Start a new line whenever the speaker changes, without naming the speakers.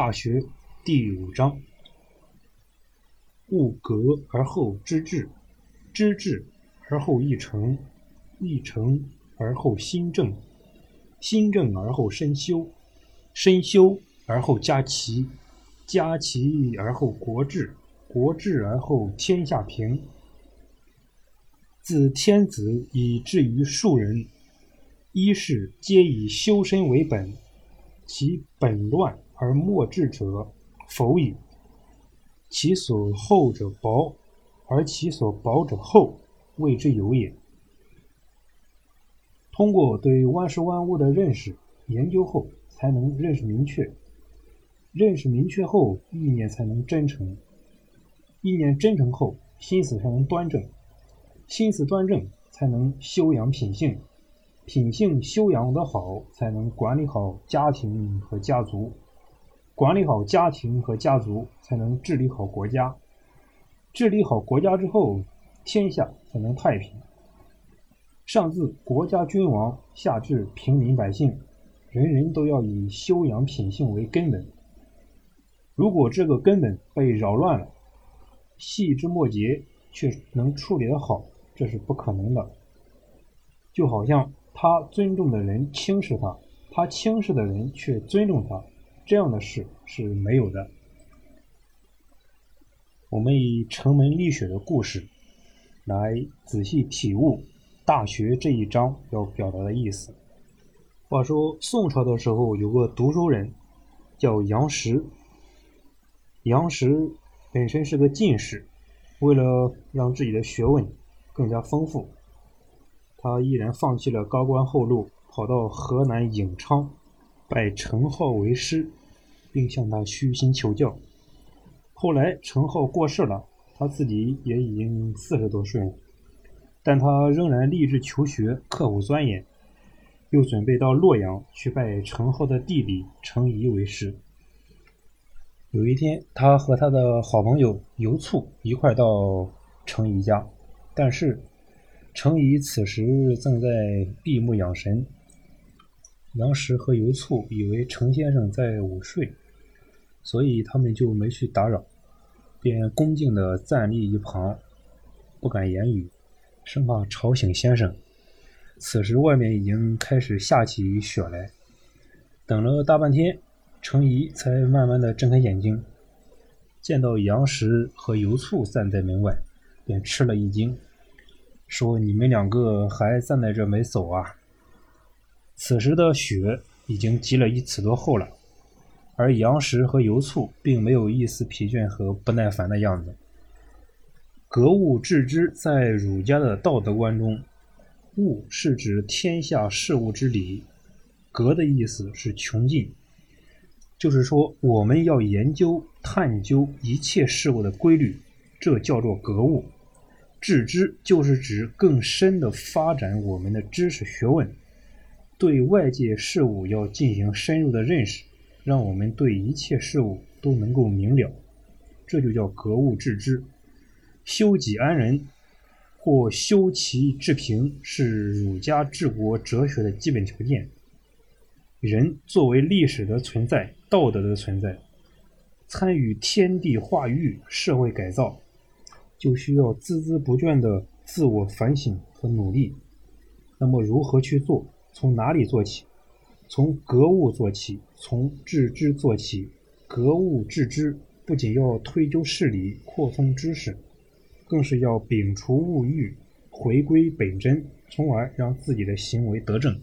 大学第五章：物格而后知至，知至而后意诚，意诚而后心正，心正而后身修，身修而后家齐，家齐而后国治，国治而后天下平。自天子以至于庶人，一是皆以修身为本，其本乱。而莫治者，否矣。其所厚者薄，而其所薄者厚，谓之有也。通过对万事万物的认识研究后，才能认识明确；认识明确后，意念才能真诚；意念真诚后，心思才能端正；心思端正，才能修养品性；品性修养得好，才能管理好家庭和家族。管理好家庭和家族，才能治理好国家。治理好国家之后，天下才能太平。上至国家君王，下至平民百姓，人人都要以修养品性为根本。如果这个根本被扰乱了，细枝末节却能处理得好，这是不可能的。就好像他尊重的人轻视他，他轻视的人却尊重他。这样的事是没有的。我们以城门立雪的故事来仔细体悟《大学》这一章要表达的意思。话说宋朝的时候，有个读书人叫杨时。杨时本身是个进士，为了让自己的学问更加丰富，他毅然放弃了高官厚禄，跑到河南颍昌拜陈浩为师。并向他虚心求教。后来陈浩过世了，他自己也已经四十多岁了，但他仍然立志求学，刻苦钻研，又准备到洛阳去拜陈浩的弟弟陈颐为师。有一天，他和他的好朋友游卒一块到程颐家，但是程颐此时正在闭目养神。杨时和游卒以为程先生在午睡。所以他们就没去打扰，便恭敬地站立一旁，不敢言语，生怕吵醒先生。此时外面已经开始下起雪来，等了大半天，程颐才慢慢地睁开眼睛，见到杨时和游卒站在门外，便吃了一惊，说：“你们两个还站在这没走啊？”此时的雪已经积了一尺多厚了。而杨时和游卒并没有一丝疲倦和不耐烦的样子。格物致知，在儒家的道德观中，物是指天下事物之理，格的意思是穷尽，就是说我们要研究探究一切事物的规律，这叫做格物。致知就是指更深的发展我们的知识学问，对外界事物要进行深入的认识。让我们对一切事物都能够明了，这就叫格物致知。修己安人，或修齐治平，是儒家治国哲学的基本条件。人作为历史的存在、道德的存在，参与天地化育、社会改造，就需要孜孜不倦的自我反省和努力。那么，如何去做？从哪里做起？从格物做起，从致知做起。格物致知不仅要推究事理、扩充知识，更是要摒除物欲，回归本真，从而让自己的行为得正。